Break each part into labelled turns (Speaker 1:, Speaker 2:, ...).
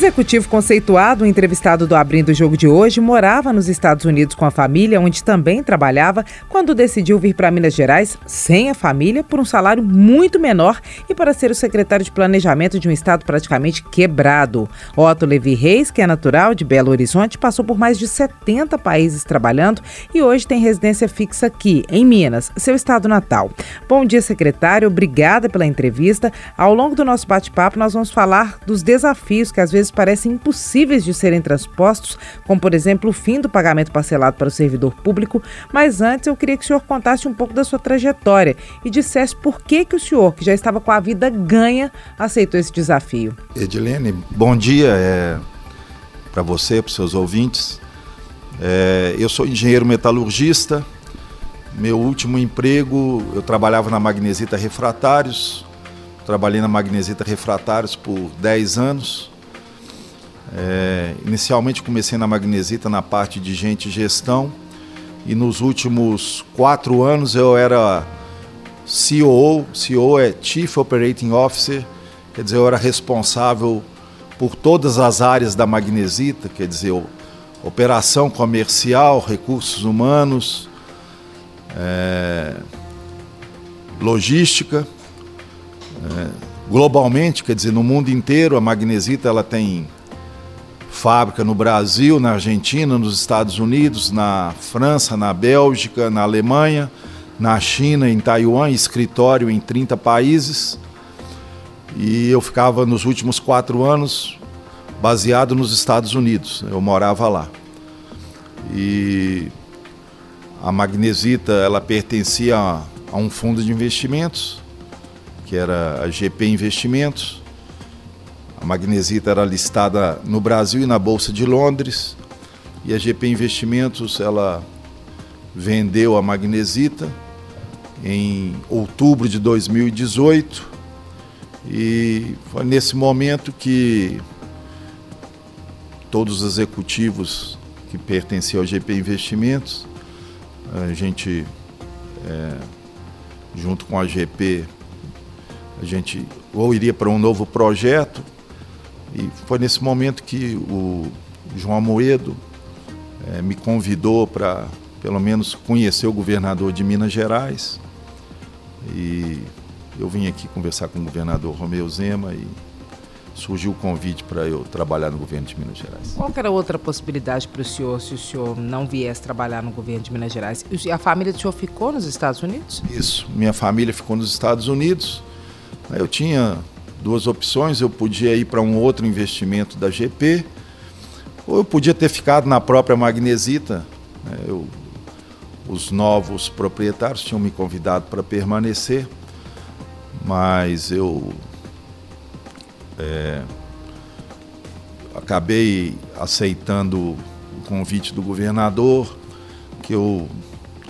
Speaker 1: Executivo conceituado, entrevistado do Abrindo o Jogo de hoje, morava nos Estados Unidos com a família, onde também trabalhava, quando decidiu vir para Minas Gerais sem a família, por um salário muito menor e para ser o secretário de planejamento de um estado praticamente quebrado. Otto Levi Reis, que é natural de Belo Horizonte, passou por mais de 70 países trabalhando e hoje tem residência fixa aqui, em Minas, seu estado natal. Bom dia, secretário. Obrigada pela entrevista. Ao longo do nosso bate-papo, nós vamos falar dos desafios que às vezes parecem impossíveis de serem transpostos, como por exemplo o fim do pagamento parcelado para o servidor público. Mas antes eu queria que o senhor contasse um pouco da sua trajetória e dissesse por que, que o senhor, que já estava com a vida ganha, aceitou esse desafio.
Speaker 2: Edilene, bom dia é, para você, para os seus ouvintes. É, eu sou engenheiro metalurgista. Meu último emprego, eu trabalhava na Magnesita Refratários. Trabalhei na Magnesita Refratários por 10 anos. É, inicialmente comecei na Magnesita na parte de gente e gestão. E nos últimos quatro anos eu era CEO, CEO é Chief Operating Officer, quer dizer, eu era responsável por todas as áreas da Magnesita, quer dizer, operação comercial, recursos humanos, é, logística. É, globalmente, quer dizer, no mundo inteiro, a Magnesita ela tem fábrica no Brasil, na Argentina, nos Estados Unidos, na França, na Bélgica, na Alemanha, na China, em Taiwan, escritório em 30 países. E eu ficava nos últimos quatro anos baseado nos Estados Unidos. Eu morava lá. E a Magnesita ela pertencia a, um fundo de investimentos, que era a GP Investimentos a Magnesita era listada no Brasil e na Bolsa de Londres. E a GP Investimentos ela vendeu a Magnesita em outubro de 2018. E foi nesse momento que todos os executivos que pertenciam ao GP Investimentos, a gente, é, junto com a GP, a gente ou iria para um novo projeto e foi nesse momento que o João Amoedo é, me convidou para, pelo menos, conhecer o governador de Minas Gerais. E eu vim aqui conversar com o governador Romeu Zema e surgiu o convite para eu trabalhar no governo de Minas Gerais.
Speaker 1: Qual era outra possibilidade para o senhor se o senhor não viesse trabalhar no governo de Minas Gerais? E a família do senhor ficou nos Estados Unidos?
Speaker 2: Isso, minha família ficou nos Estados Unidos. Eu tinha duas opções. Eu podia ir para um outro investimento da GP, ou eu podia ter ficado na própria Magnesita. Né? Eu, os novos proprietários tinham me convidado para permanecer, mas eu é, acabei aceitando o convite do governador, que eu,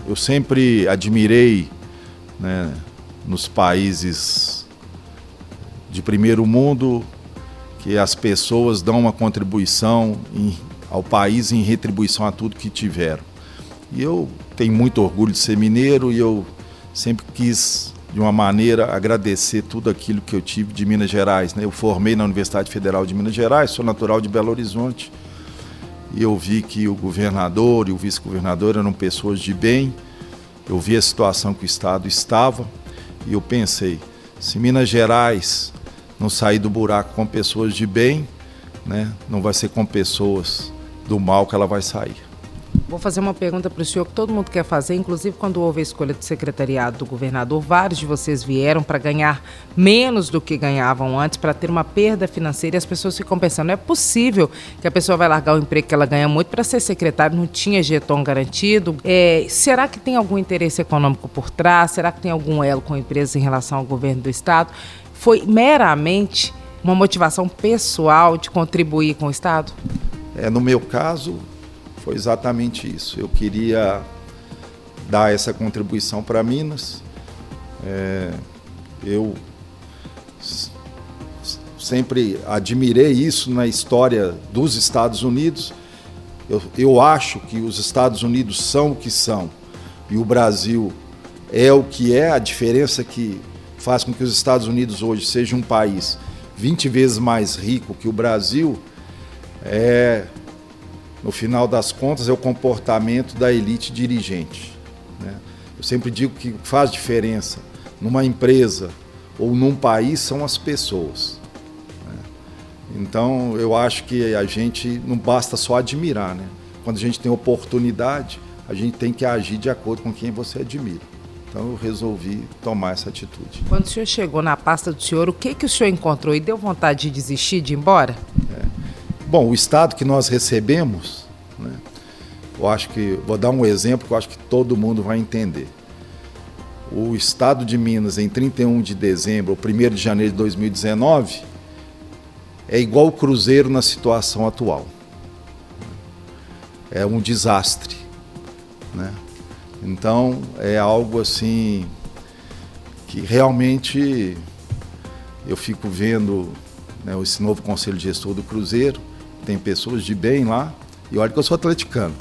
Speaker 2: eu sempre admirei né, nos países de primeiro mundo, que as pessoas dão uma contribuição em, ao país em retribuição a tudo que tiveram. E eu tenho muito orgulho de ser mineiro e eu sempre quis, de uma maneira, agradecer tudo aquilo que eu tive de Minas Gerais. Né? Eu formei na Universidade Federal de Minas Gerais, sou natural de Belo Horizonte e eu vi que o governador e o vice-governador eram pessoas de bem. Eu vi a situação que o Estado estava e eu pensei, se Minas Gerais não sair do buraco com pessoas de bem, né? não vai ser com pessoas do mal que ela vai sair.
Speaker 1: Vou fazer uma pergunta para o senhor que todo mundo quer fazer, inclusive quando houve a escolha do secretariado do governador, vários de vocês vieram para ganhar menos do que ganhavam antes, para ter uma perda financeira e as pessoas ficam pensando, não é possível que a pessoa vai largar o emprego que ela ganha muito para ser secretário, não tinha jeton garantido. É, será que tem algum interesse econômico por trás? Será que tem algum elo com empresas em relação ao governo do estado? Foi meramente uma motivação pessoal de contribuir com o Estado?
Speaker 2: É, no meu caso, foi exatamente isso. Eu queria dar essa contribuição para Minas. É, eu sempre admirei isso na história dos Estados Unidos Eu, eu acho que os Estados Unidos são o que são e o Brasil é o que é, a diferença que faz com que os Estados Unidos hoje seja um país 20 vezes mais rico que o Brasil, é, no final das contas, é o comportamento da elite dirigente. Né? Eu sempre digo que faz diferença numa empresa ou num país são as pessoas. Né? Então, eu acho que a gente não basta só admirar. Né? Quando a gente tem oportunidade, a gente tem que agir de acordo com quem você admira. Então eu resolvi tomar essa atitude.
Speaker 1: Quando o senhor chegou na pasta do senhor, o que, que o senhor encontrou e deu vontade de desistir, de ir embora? É.
Speaker 2: Bom, o estado que nós recebemos, né, eu acho que, vou dar um exemplo que eu acho que todo mundo vai entender. O estado de Minas, em 31 de dezembro, ou 1 de janeiro de 2019, é igual o Cruzeiro na situação atual. É um desastre. Né? Então é algo assim que realmente eu fico vendo né, esse novo conselho de gestor do Cruzeiro, tem pessoas de bem lá, e olha que eu sou atleticano,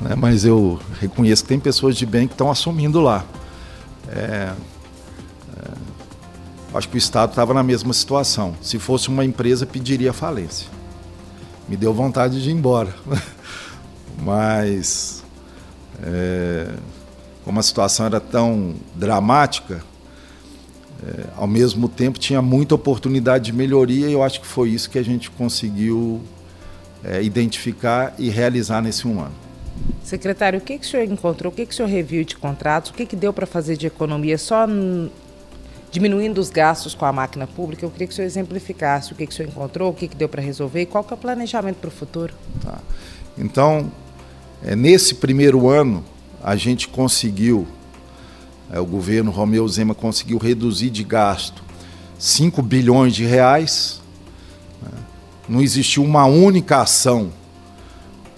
Speaker 2: né, mas eu reconheço que tem pessoas de bem que estão assumindo lá. É, é, acho que o Estado estava na mesma situação. Se fosse uma empresa, pediria falência. Me deu vontade de ir embora. mas é, como a situação era tão dramática, é, ao mesmo tempo tinha muita oportunidade de melhoria e eu acho que foi isso que a gente conseguiu é, identificar e realizar nesse um ano.
Speaker 1: Secretário, o que, que o senhor encontrou? O que, que o senhor reviu de contratos? O que, que deu para fazer de economia só diminuindo os gastos com a máquina pública? Eu queria que o senhor exemplificasse o que, que o senhor encontrou, o que, que deu para resolver e qual que é o planejamento para o futuro.
Speaker 2: Tá. Então, é, nesse primeiro ano, a gente conseguiu, é, o governo Romeu Zema conseguiu reduzir de gasto 5 bilhões de reais. Né? Não existiu uma única ação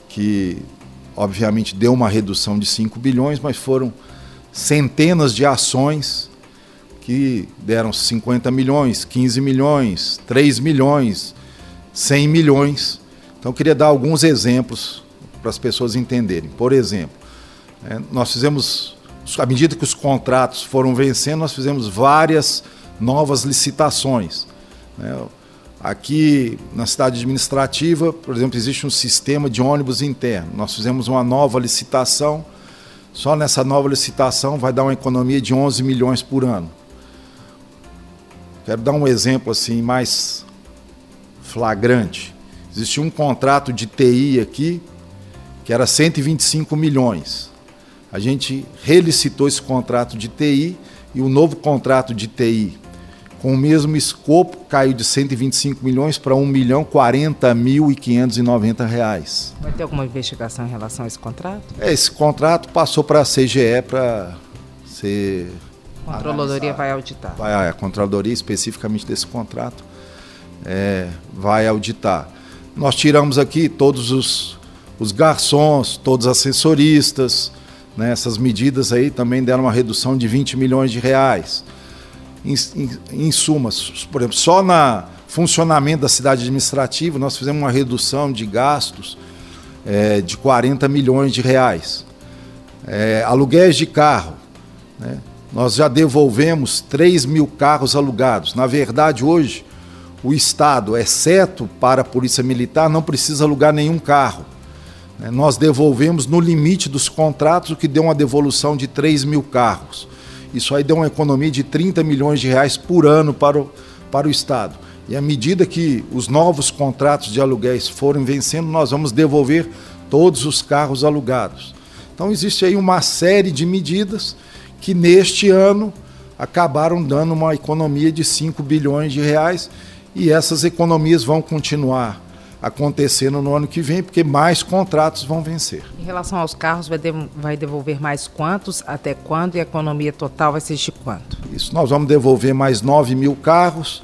Speaker 2: que, obviamente, deu uma redução de 5 bilhões, mas foram centenas de ações que deram 50 milhões, 15 milhões, 3 milhões, 100 milhões. Então, eu queria dar alguns exemplos para as pessoas entenderem. Por exemplo, é, nós fizemos, à medida que os contratos foram vencendo, nós fizemos várias novas licitações. Né? Aqui na cidade administrativa, por exemplo, existe um sistema de ônibus interno. Nós fizemos uma nova licitação. Só nessa nova licitação vai dar uma economia de 11 milhões por ano. Quero dar um exemplo assim mais flagrante. Existia um contrato de TI aqui que era 125 milhões. A gente relicitou esse contrato de TI e o novo contrato de TI, com o mesmo escopo, caiu de 125 milhões para 1 milhão 40 mil e 590 reais.
Speaker 1: Vai ter alguma investigação em relação a esse contrato?
Speaker 2: É, esse contrato passou para a CGE para ser.
Speaker 1: A Controladoria vai auditar.
Speaker 2: Vai, a Controladoria especificamente desse contrato é, vai auditar. Nós tiramos aqui todos os, os garçons, todos os assessoristas, né? Essas medidas aí também deram uma redução de 20 milhões de reais. Em, em, em suma, por exemplo, só na funcionamento da cidade administrativa nós fizemos uma redução de gastos é, de 40 milhões de reais. É, aluguéis de carro. Né? Nós já devolvemos 3 mil carros alugados. Na verdade, hoje, o Estado, exceto para a Polícia Militar, não precisa alugar nenhum carro. Né, nós devolvemos no limite dos contratos, o que deu uma devolução de 3 mil carros. Isso aí deu uma economia de 30 milhões de reais por ano para o, para o Estado. E à medida que os novos contratos de aluguéis forem vencendo, nós vamos devolver todos os carros alugados. Então existe aí uma série de medidas que neste ano acabaram dando uma economia de 5 bilhões de reais e essas economias vão continuar acontecendo no ano que vem, porque mais contratos vão vencer.
Speaker 1: Em relação aos carros, vai, de, vai devolver mais quantos, até quando e a economia total vai ser de quanto?
Speaker 2: Isso, nós vamos devolver mais 9 mil carros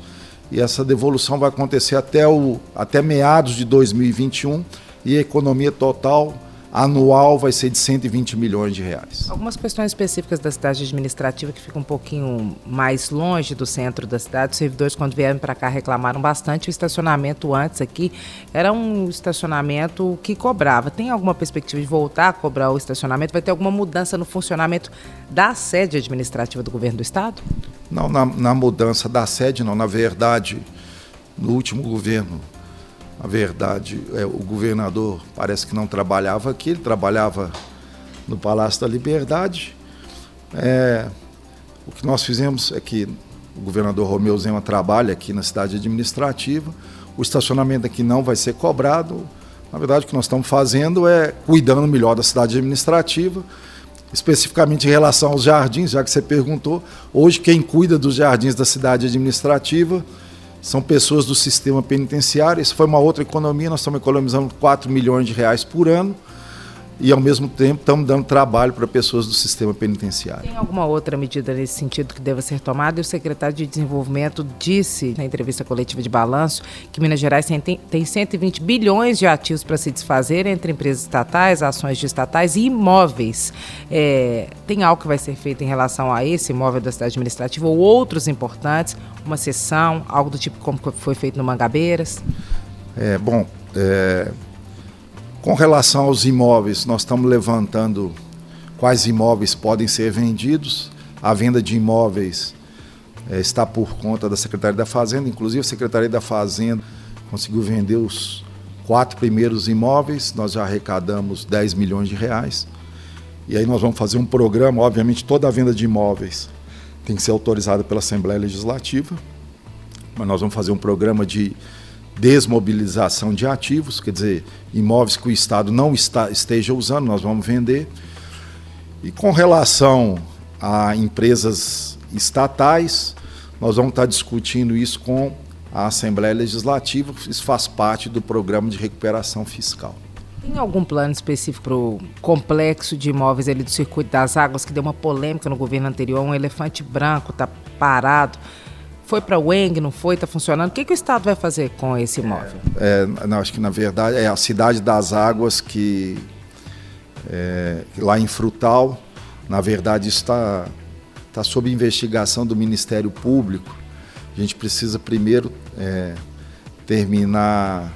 Speaker 2: e essa devolução vai acontecer até, o, até meados de 2021 e a economia total anual vai ser de 120 milhões de reais.
Speaker 1: Algumas questões específicas da cidade administrativa que ficam um pouquinho mais longe do centro da cidade. Os servidores, quando vieram para cá, reclamaram bastante. O estacionamento antes aqui era um estacionamento que cobrava. Tem alguma perspectiva de voltar a cobrar o estacionamento? Vai ter alguma mudança no funcionamento da sede administrativa do governo do estado?
Speaker 2: Não, na, na mudança da sede, não. Na verdade, no último governo a verdade, é, o governador parece que não trabalhava aqui, ele trabalhava no Palácio da Liberdade. É, o que nós fizemos é que o governador Romeu Zema trabalha aqui na cidade administrativa, o estacionamento aqui não vai ser cobrado. Na verdade, o que nós estamos fazendo é cuidando melhor da cidade administrativa, especificamente em relação aos jardins, já que você perguntou. Hoje, quem cuida dos jardins da cidade administrativa são pessoas do sistema penitenciário. Isso foi uma outra economia, nós estamos economizando 4 milhões de reais por ano e, ao mesmo tempo, estamos dando trabalho para pessoas do sistema penitenciário.
Speaker 1: Tem alguma outra medida nesse sentido que deva ser tomada? E o secretário de Desenvolvimento disse na entrevista coletiva de balanço que Minas Gerais tem, tem 120 bilhões de ativos para se desfazer entre empresas estatais, ações de estatais e imóveis. É, tem algo que vai ser feito em relação a esse imóvel da cidade administrativa ou outros importantes? Uma sessão, algo do tipo como foi feito no Mangabeiras?
Speaker 2: É, bom, é, com relação aos imóveis, nós estamos levantando quais imóveis podem ser vendidos. A venda de imóveis é, está por conta da Secretaria da Fazenda, inclusive a Secretaria da Fazenda conseguiu vender os quatro primeiros imóveis, nós já arrecadamos 10 milhões de reais. E aí nós vamos fazer um programa, obviamente toda a venda de imóveis tem que ser autorizada pela Assembleia Legislativa, mas nós vamos fazer um programa de desmobilização de ativos, quer dizer, imóveis que o Estado não está, esteja usando, nós vamos vender. E com relação a empresas estatais, nós vamos estar discutindo isso com a Assembleia Legislativa, isso faz parte do programa de recuperação fiscal.
Speaker 1: Tem algum plano específico para o complexo de imóveis ali do Circuito das Águas, que deu uma polêmica no governo anterior, um elefante branco está parado foi para o ENG, não foi, está funcionando. O que, que o Estado vai fazer com esse imóvel?
Speaker 2: É, não, acho que na verdade é a cidade das águas que, é, lá em Frutal, na verdade está está sob investigação do Ministério Público. A gente precisa primeiro é, terminar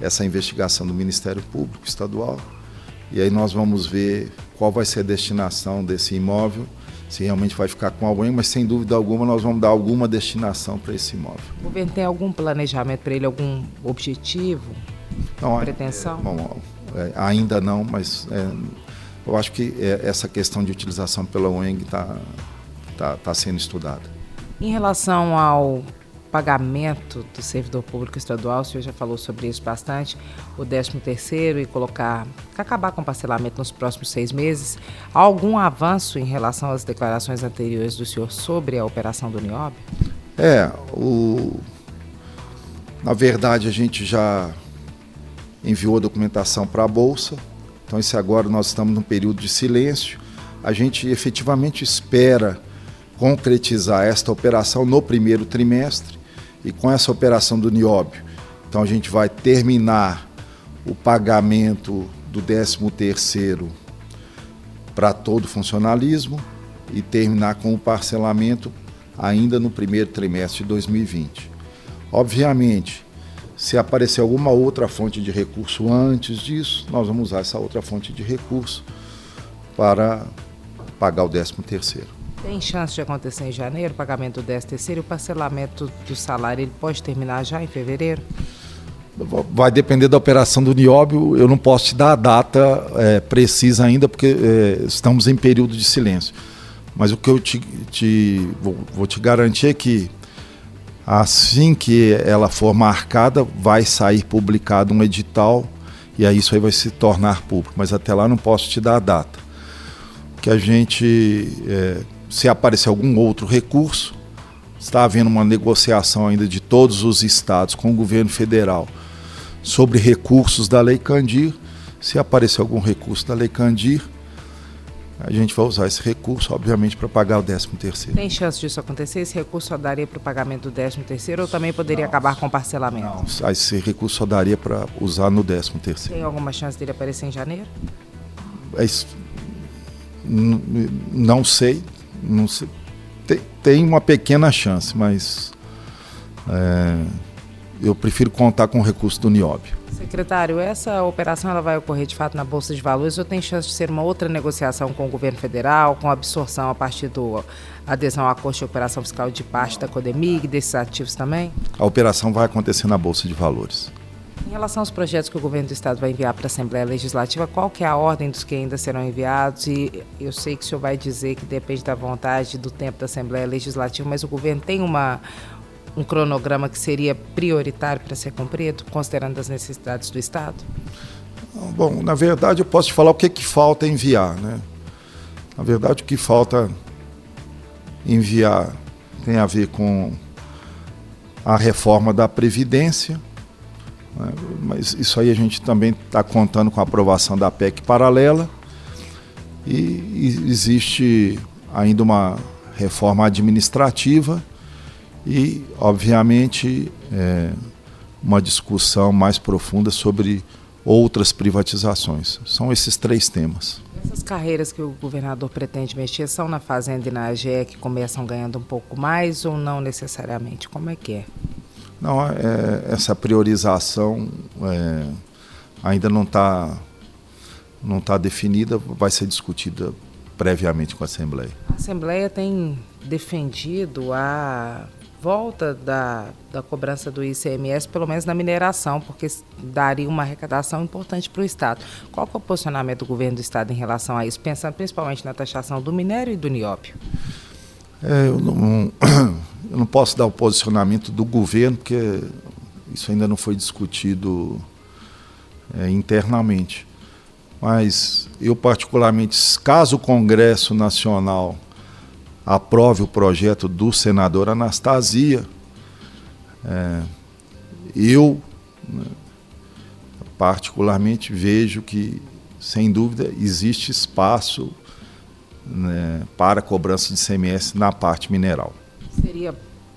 Speaker 2: essa investigação do Ministério Público Estadual e aí nós vamos ver qual vai ser a destinação desse imóvel se realmente vai ficar com alguém, mas sem dúvida alguma nós vamos dar alguma destinação para esse imóvel.
Speaker 1: O governo tem algum planejamento para ele, algum objetivo, não, pretensão?
Speaker 2: É, bom, é, ainda não, mas é, eu acho que é, essa questão de utilização pela UENG está tá, tá sendo estudada.
Speaker 1: Em relação ao pagamento do servidor público estadual, o senhor já falou sobre isso bastante, o 13 terceiro e colocar, acabar com o parcelamento nos próximos seis meses. Há algum avanço em relação às declarações anteriores do senhor sobre a operação do Niob?
Speaker 2: É, o... na verdade a gente já enviou a documentação para a Bolsa, então esse agora nós estamos num período de silêncio, a gente efetivamente espera concretizar esta operação no primeiro trimestre e com essa operação do nióbio, então a gente vai terminar o pagamento do 13º para todo o funcionalismo e terminar com o parcelamento ainda no primeiro trimestre de 2020. Obviamente, se aparecer alguma outra fonte de recurso antes disso, nós vamos usar essa outra fonte de recurso para pagar o 13º.
Speaker 1: Tem chance de acontecer em janeiro o pagamento do 13 terceiro e o parcelamento do salário ele pode terminar já em fevereiro?
Speaker 2: Vai depender da operação do nióbio. Eu não posso te dar a data é, precisa ainda, porque é, estamos em período de silêncio. Mas o que eu te, te vou, vou, te garantir é que assim que ela for marcada, vai sair publicado um edital e aí isso aí vai se tornar público. Mas até lá não posso te dar a data. Que a gente é, se aparecer algum outro recurso, está havendo uma negociação ainda de todos os estados com o governo federal sobre recursos da Lei Candir. Se aparecer algum recurso da Lei Candir, a gente vai usar esse recurso, obviamente, para pagar o 13 terceiro.
Speaker 1: Tem chance disso acontecer? Esse recurso só daria para o pagamento do 13 terceiro ou também poderia não, acabar com o parcelamento?
Speaker 2: Não, esse recurso só daria para usar no 13 terceiro.
Speaker 1: Tem alguma chance dele aparecer em janeiro?
Speaker 2: É, não sei, não sei. Tem, tem uma pequena chance, mas é, eu prefiro contar com o recurso do Nióbio.
Speaker 1: Secretário, essa operação ela vai ocorrer de fato na Bolsa de Valores ou tem chance de ser uma outra negociação com o governo federal, com absorção a partir do adesão à Corte de Operação Fiscal de parte da Codemig, desses ativos também?
Speaker 2: A operação vai acontecer na Bolsa de Valores.
Speaker 1: Em relação aos projetos que o governo do estado vai enviar para a Assembleia Legislativa, qual que é a ordem dos que ainda serão enviados? E eu sei que o senhor vai dizer que depende da vontade do tempo da Assembleia Legislativa, mas o governo tem uma, um cronograma que seria prioritário para ser cumprido, considerando as necessidades do Estado?
Speaker 2: Bom, na verdade eu posso te falar o que, que falta enviar. Né? Na verdade o que falta enviar tem a ver com a reforma da Previdência? Mas isso aí a gente também está contando com a aprovação da PEC paralela e existe ainda uma reforma administrativa e, obviamente, é, uma discussão mais profunda sobre outras privatizações. São esses três temas.
Speaker 1: Essas carreiras que o governador pretende mexer são na Fazenda e na AGE que começam ganhando um pouco mais ou não necessariamente? Como é que é?
Speaker 2: Não, é, essa priorização é, ainda não está não tá definida, vai ser discutida previamente com a Assembleia.
Speaker 1: A Assembleia tem defendido a volta da, da cobrança do ICMS, pelo menos na mineração, porque daria uma arrecadação importante para o Estado. Qual é o posicionamento do governo do Estado em relação a isso, pensando principalmente na taxação do minério e do nióbio?
Speaker 2: É, eu, não, eu não posso dar o posicionamento do governo, porque isso ainda não foi discutido é, internamente. Mas eu, particularmente, caso o Congresso Nacional aprove o projeto do senador Anastasia. É, eu, né, particularmente, vejo que, sem dúvida, existe espaço né, para cobrança de CMS na parte mineral.
Speaker 1: Seria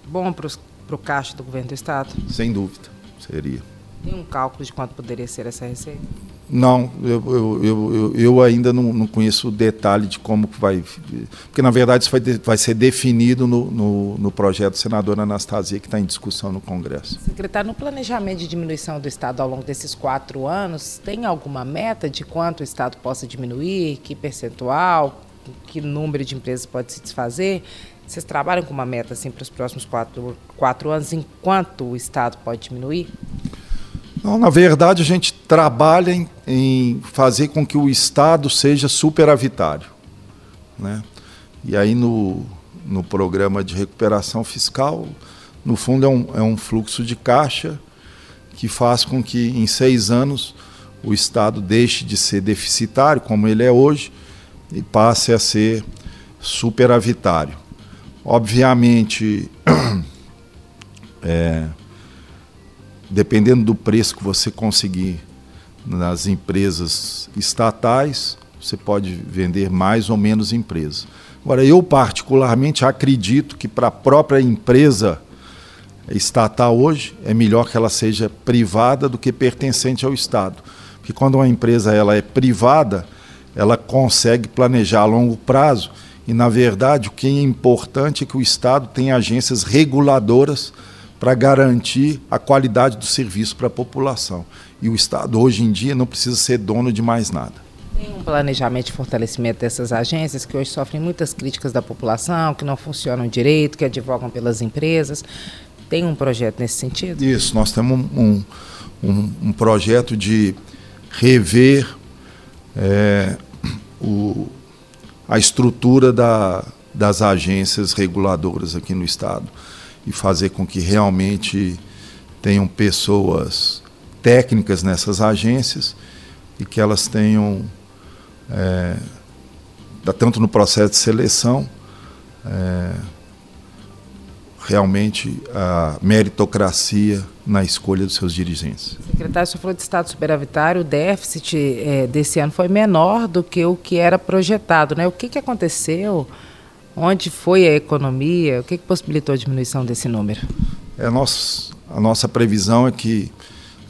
Speaker 1: bom para o caixa do governo do Estado?
Speaker 2: Sem dúvida, seria.
Speaker 1: Tem um cálculo de quanto poderia ser essa receita?
Speaker 2: Não, eu, eu, eu, eu ainda não, não, conheço o detalhe de como vai. Porque, na verdade, isso vai, vai ser definido no, no, no projeto do senador Anastasia, que está em discussão no Congresso.
Speaker 1: Secretário, no planejamento de diminuição do Estado ao longo desses quatro anos, tem alguma meta de quanto o Estado possa diminuir? Que percentual? Que número de empresas pode se desfazer? Vocês trabalham com uma meta assim para os próximos quatro, quatro anos, enquanto o Estado pode diminuir?
Speaker 2: Não, na verdade, a gente trabalha em, em fazer com que o Estado seja superavitário. Né? E aí, no, no programa de recuperação fiscal, no fundo, é um, é um fluxo de caixa que faz com que, em seis anos, o Estado deixe de ser deficitário, como ele é hoje, e passe a ser superavitário. Obviamente, é, dependendo do preço que você conseguir nas empresas estatais, você pode vender mais ou menos empresas. Agora, eu particularmente acredito que para a própria empresa estatal hoje é melhor que ela seja privada do que pertencente ao Estado. Porque quando uma empresa ela é privada, ela consegue planejar a longo prazo e, na verdade, o que é importante é que o Estado tenha agências reguladoras para garantir a qualidade do serviço para a população. E o Estado, hoje em dia, não precisa ser dono de mais nada.
Speaker 1: Tem um planejamento de fortalecimento dessas agências que hoje sofrem muitas críticas da população, que não funcionam direito, que advogam pelas empresas. Tem um projeto nesse sentido?
Speaker 2: Isso, nós temos um, um, um projeto de rever é, o, a estrutura da, das agências reguladoras aqui no Estado e fazer com que realmente tenham pessoas técnicas nessas agências e que elas tenham, é, tanto no processo de seleção, é, realmente a meritocracia na escolha dos seus dirigentes.
Speaker 1: Secretário, você falou de estado superavitário, o déficit é, desse ano foi menor do que o que era projetado. Né? O que, que aconteceu? Onde foi a economia? O que, que possibilitou a diminuição desse número?
Speaker 2: É, nós, a nossa previsão é que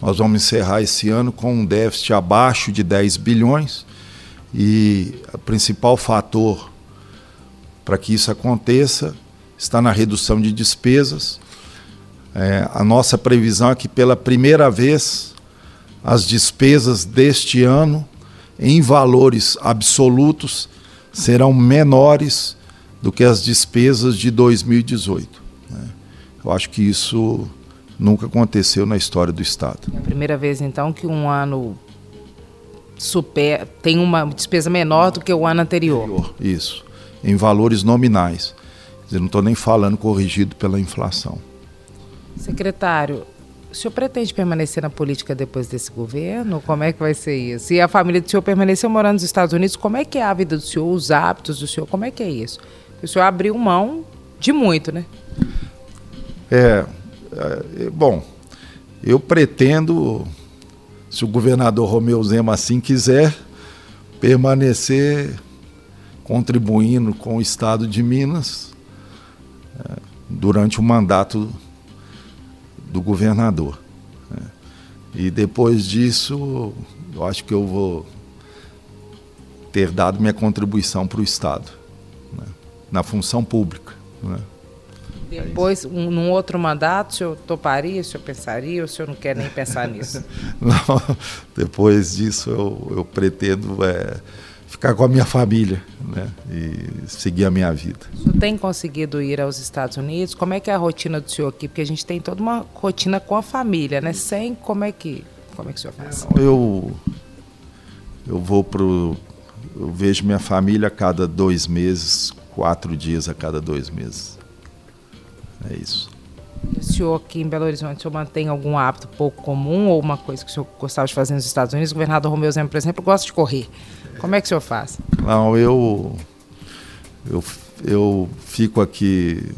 Speaker 2: nós vamos encerrar esse ano com um déficit abaixo de 10 bilhões e o principal fator para que isso aconteça está na redução de despesas. É, a nossa previsão é que pela primeira vez as despesas deste ano, em valores absolutos, serão menores do que as despesas de 2018. Né? Eu acho que isso nunca aconteceu na história do Estado.
Speaker 1: É a primeira vez, então, que um ano super, tem uma despesa menor do que o ano anterior.
Speaker 2: Isso, em valores nominais. Eu não estou nem falando corrigido pela inflação.
Speaker 1: Secretário, o senhor pretende permanecer na política depois desse governo? Como é que vai ser isso? E a família do senhor permaneceu morando nos Estados Unidos, como é que é a vida do senhor, os hábitos do senhor, como é que é isso? O senhor abriu mão de muito, né?
Speaker 2: É, é bom, eu pretendo, se o governador Romeu Zema assim quiser, permanecer contribuindo com o Estado de Minas durante o mandato do governador. Né? E depois disso, eu acho que eu vou ter dado minha contribuição para o Estado, né? na função pública. Né?
Speaker 1: Depois, um, num outro mandato, o senhor toparia, o senhor pensaria, ou o senhor não quer nem pensar nisso?
Speaker 2: não, depois disso eu, eu pretendo é, ficar com a minha família né? e seguir a minha vida.
Speaker 1: O senhor tem conseguido ir aos Estados Unidos? Como é que é a rotina do senhor aqui? Porque a gente tem toda uma rotina com a família, né? Sem, como é que, como é que o senhor faz?
Speaker 2: Eu, eu vou pro... Eu vejo minha família a cada dois meses, quatro dias a cada dois meses. É isso.
Speaker 1: O senhor aqui em Belo Horizonte, o senhor mantém algum hábito pouco comum ou uma coisa que o senhor gostava de fazer nos Estados Unidos? O governador Romeu Zema, por exemplo, gosta de correr. Como é que o senhor faz?
Speaker 2: Não, eu, eu, eu fico aqui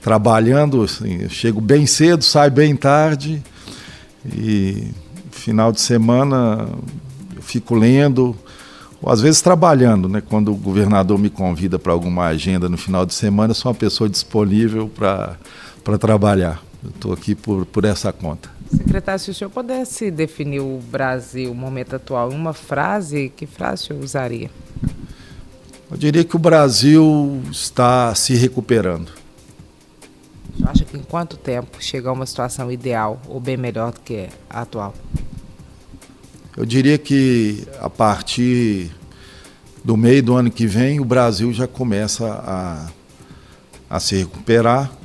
Speaker 2: trabalhando, assim, chego bem cedo, saio bem tarde e final de semana eu fico lendo, ou às vezes trabalhando, né? Quando o governador me convida para alguma agenda no final de semana, eu sou uma pessoa disponível para trabalhar. Eu estou aqui por, por essa conta.
Speaker 1: Secretário, se o senhor pudesse definir o Brasil, o momento atual, em uma frase, que frase o senhor usaria?
Speaker 2: Eu diria que o Brasil está se recuperando.
Speaker 1: Você acha que em quanto tempo chega a uma situação ideal ou bem melhor do que a atual?
Speaker 2: Eu diria que a partir do meio do ano que vem o Brasil já começa a, a se recuperar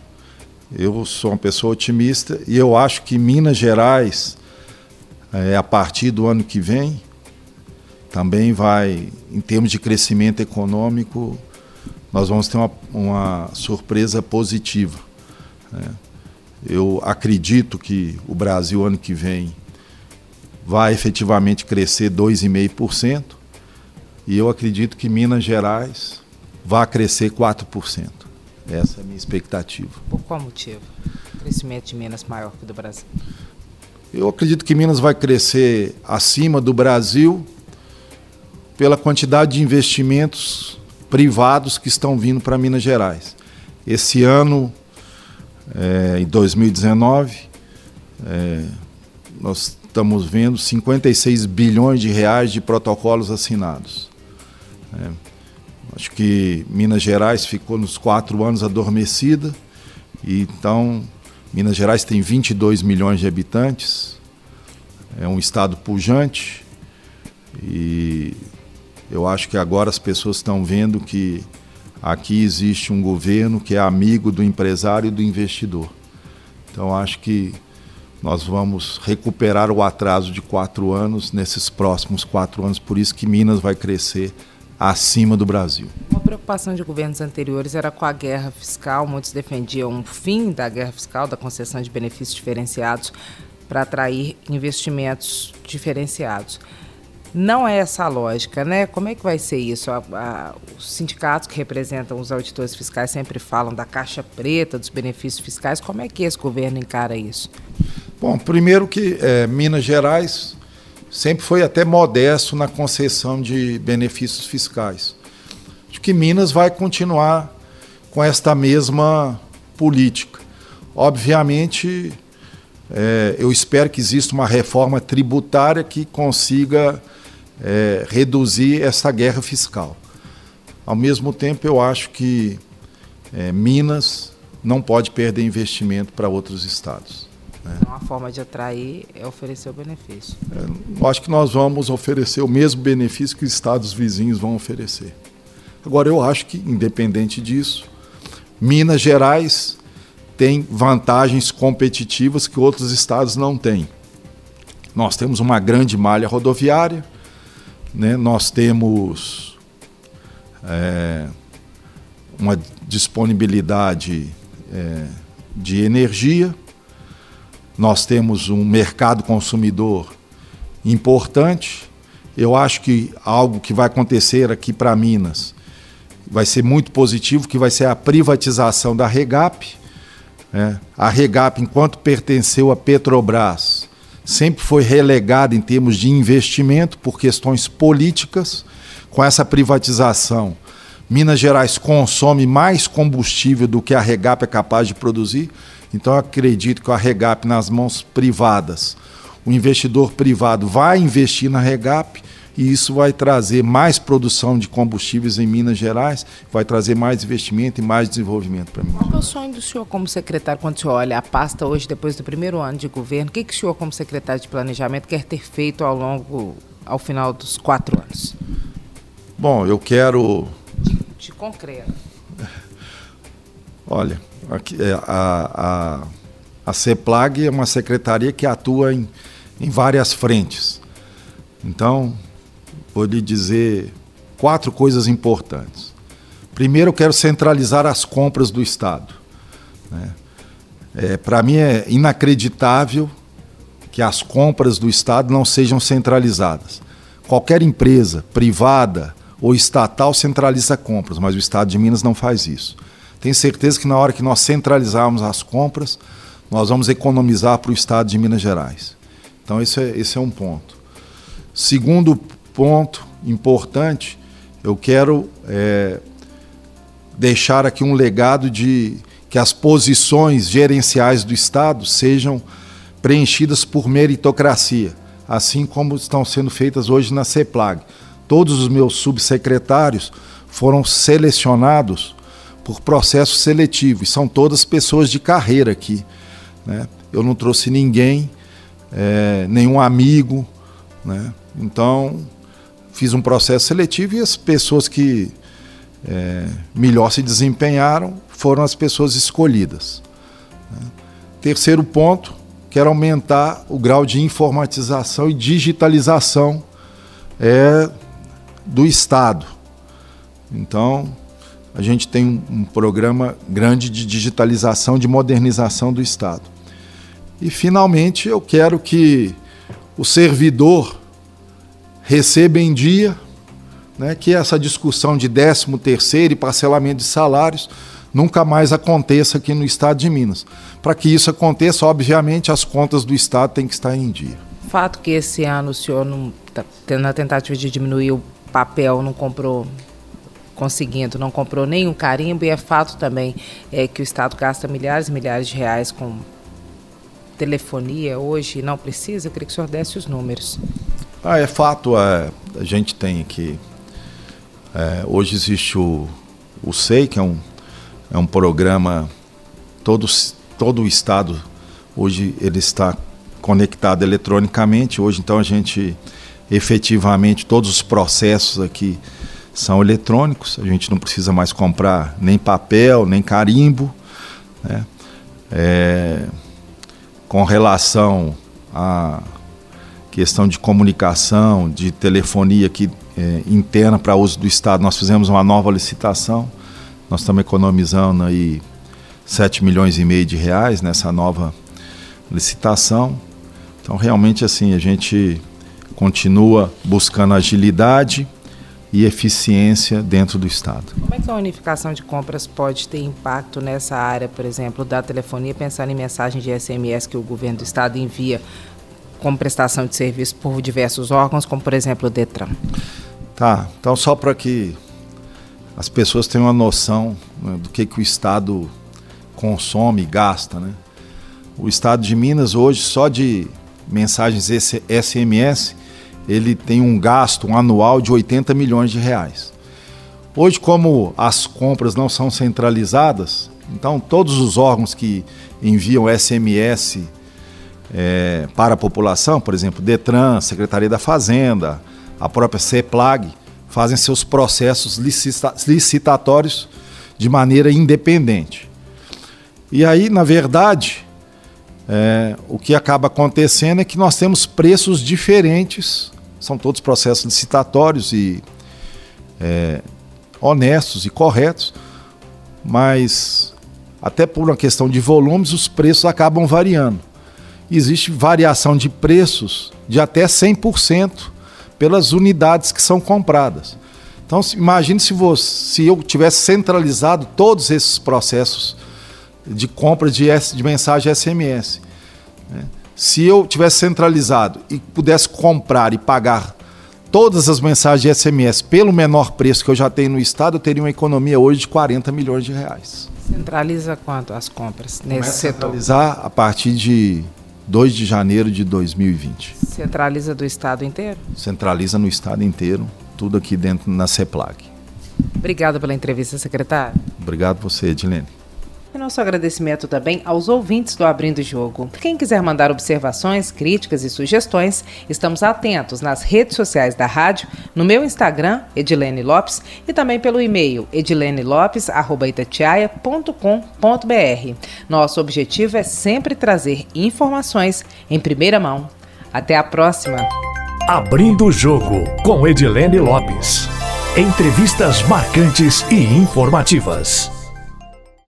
Speaker 2: eu sou uma pessoa otimista e eu acho que Minas Gerais, é, a partir do ano que vem, também vai, em termos de crescimento econômico, nós vamos ter uma, uma surpresa positiva. Né? Eu acredito que o Brasil, ano que vem, vai efetivamente crescer 2,5%, e eu acredito que Minas Gerais vai crescer 4%. Essa é a minha expectativa.
Speaker 1: Por qual motivo? O crescimento de Minas maior que do Brasil?
Speaker 2: Eu acredito que Minas vai crescer acima do Brasil pela quantidade de investimentos privados que estão vindo para Minas Gerais. Esse ano, é, em 2019, é, nós estamos vendo 56 bilhões de reais de protocolos assinados. É, Acho que Minas Gerais ficou nos quatro anos adormecida. E então, Minas Gerais tem 22 milhões de habitantes. É um estado pujante. E eu acho que agora as pessoas estão vendo que aqui existe um governo que é amigo do empresário e do investidor. Então, acho que nós vamos recuperar o atraso de quatro anos nesses próximos quatro anos. Por isso que Minas vai crescer acima do Brasil.
Speaker 1: Uma preocupação de governos anteriores era com a guerra fiscal. Muitos defendiam o fim da guerra fiscal, da concessão de benefícios diferenciados para atrair investimentos diferenciados. não é essa a lógica, né? Como é que vai ser isso? A, a, os sindicatos que representam os auditores fiscais sempre falam da caixa preta, dos benefícios fiscais. Como é que esse governo encara isso?
Speaker 2: Bom, primeiro que é, Minas Gerais sempre foi até modesto na concessão de benefícios fiscais. Acho que Minas vai continuar com esta mesma política. Obviamente, é, eu espero que exista uma reforma tributária que consiga é, reduzir essa guerra fiscal. Ao mesmo tempo, eu acho que é, Minas não pode perder investimento para outros estados.
Speaker 1: Né? Uma forma de atrair é oferecer o benefício.
Speaker 2: É, eu acho que nós vamos oferecer o mesmo benefício que os estados vizinhos vão oferecer. Agora, eu acho que, independente disso, Minas Gerais tem vantagens competitivas que outros estados não têm. Nós temos uma grande malha rodoviária, né? nós temos é, uma disponibilidade é, de energia, nós temos um mercado consumidor importante. Eu acho que algo que vai acontecer aqui para Minas vai ser muito positivo, que vai ser a privatização da Regap é. A Regap, enquanto pertenceu à Petrobras, sempre foi relegada em termos de investimento por questões políticas. Com essa privatização, Minas Gerais consome mais combustível do que a Regap é capaz de produzir. Então, eu acredito que a Regap, nas mãos privadas, o investidor privado vai investir na Regap e isso vai trazer mais produção de combustíveis em Minas Gerais, vai trazer mais investimento e mais desenvolvimento para Minas
Speaker 1: Qual é o sonho do senhor como secretário, quando o senhor olha a pasta hoje, depois do primeiro ano de governo, o que, que o senhor, como secretário de planejamento, quer ter feito ao longo, ao final dos quatro anos?
Speaker 2: Bom, eu quero...
Speaker 1: De, de concreto.
Speaker 2: Olha, a, a, a CEPLAG é uma secretaria que atua em, em várias frentes. Então, vou lhe dizer quatro coisas importantes. Primeiro, eu quero centralizar as compras do Estado. Né? É, Para mim é inacreditável que as compras do Estado não sejam centralizadas. Qualquer empresa privada ou estatal centraliza compras, mas o Estado de Minas não faz isso. Tenho certeza que na hora que nós centralizarmos as compras, nós vamos economizar para o Estado de Minas Gerais. Então, esse é, esse é um ponto. Segundo ponto importante, eu quero é, deixar aqui um legado de que as posições gerenciais do Estado sejam preenchidas por meritocracia, assim como estão sendo feitas hoje na CEPLAG. Todos os meus subsecretários foram selecionados por processo seletivo e são todas pessoas de carreira aqui. Né? Eu não trouxe ninguém, é, nenhum amigo. Né? Então, fiz um processo seletivo e as pessoas que é, melhor se desempenharam foram as pessoas escolhidas. Né? Terceiro ponto, quero aumentar o grau de informatização e digitalização é, do Estado. Então, a gente tem um, programa grande de digitalização, de modernização do Estado. E, finalmente, eu quero que o servidor receba em dia, né, que essa discussão de 13 terceiro e parcelamento de salários nunca mais aconteça aqui no estado de Minas. Para que isso aconteça, obviamente, as contas do estado têm que estar em dia.
Speaker 1: Fato que esse ano o senhor, não, tá, na tentativa de diminuir o papel, não comprou conseguindo, não comprou nenhum carimbo e é fato também é, que o Estado gasta milhares e milhares de reais com telefonia hoje e não precisa. Eu queria que o senhor desse os números.
Speaker 2: Ah, é fato, é, a gente tem aqui. É, hoje existe o, o SEI, que é um, é um programa, todo, todo o Estado, hoje ele está conectado eletronicamente. Hoje, então, a gente efetivamente, todos os processos aqui são eletrônicos, a gente não precisa mais comprar nem papel, nem carimbo. Né? É, com relação a questão de comunicação, de telefonia aqui é, interna para uso do Estado, nós fizemos uma nova licitação. Nós estamos economizando aí 7 milhões e meio de reais nessa nova licitação. Então, realmente, assim, a gente continua buscando agilidade e eficiência dentro do Estado.
Speaker 1: Como é que a unificação de compras pode ter impacto nessa área, por exemplo, da telefonia, pensando em mensagem de SMS que o governo do Estado envia como prestação de serviço por diversos órgãos, como por exemplo o Detran?
Speaker 2: Tá, então só para que as pessoas tenham uma noção né, do que, que o Estado consome e gasta, né? O Estado de Minas hoje, só de mensagens SMS, ele tem um gasto um anual de 80 milhões de reais. Hoje, como as compras não são centralizadas, então todos os órgãos que enviam SMS é, para a população, por exemplo, Detran, Secretaria da Fazenda, a própria CEPLAG, fazem seus processos licita licitatórios de maneira independente. E aí, na verdade, é, o que acaba acontecendo é que nós temos preços diferentes são todos processos licitatórios e é, honestos e corretos, mas até por uma questão de volumes, os preços acabam variando. Existe variação de preços de até 100% pelas unidades que são compradas. Então, imagine se, você, se eu tivesse centralizado todos esses processos de compra de, de mensagem SMS. Né? Se eu tivesse centralizado e pudesse comprar e pagar todas as mensagens de SMS pelo menor preço que eu já tenho no estado, eu teria uma economia hoje de 40 milhões de reais.
Speaker 1: Centraliza quanto as compras nesse
Speaker 2: Começa
Speaker 1: setor?
Speaker 2: Centralizar a partir de 2 de janeiro de 2020.
Speaker 1: Centraliza do estado inteiro?
Speaker 2: Centraliza no estado inteiro, tudo aqui dentro na CEPLAG.
Speaker 1: Obrigada pela entrevista, secretário.
Speaker 2: Obrigado você, Edilene.
Speaker 1: E nosso agradecimento também aos ouvintes do Abrindo Jogo. Quem quiser mandar observações, críticas e sugestões, estamos atentos nas redes sociais da rádio, no meu Instagram, Edilene Lopes, e também pelo e-mail edilenelopes.itatiaia.com.br. Nosso objetivo é sempre trazer informações em primeira mão. Até a próxima!
Speaker 3: Abrindo o Jogo com Edilene Lopes. Entrevistas marcantes e informativas.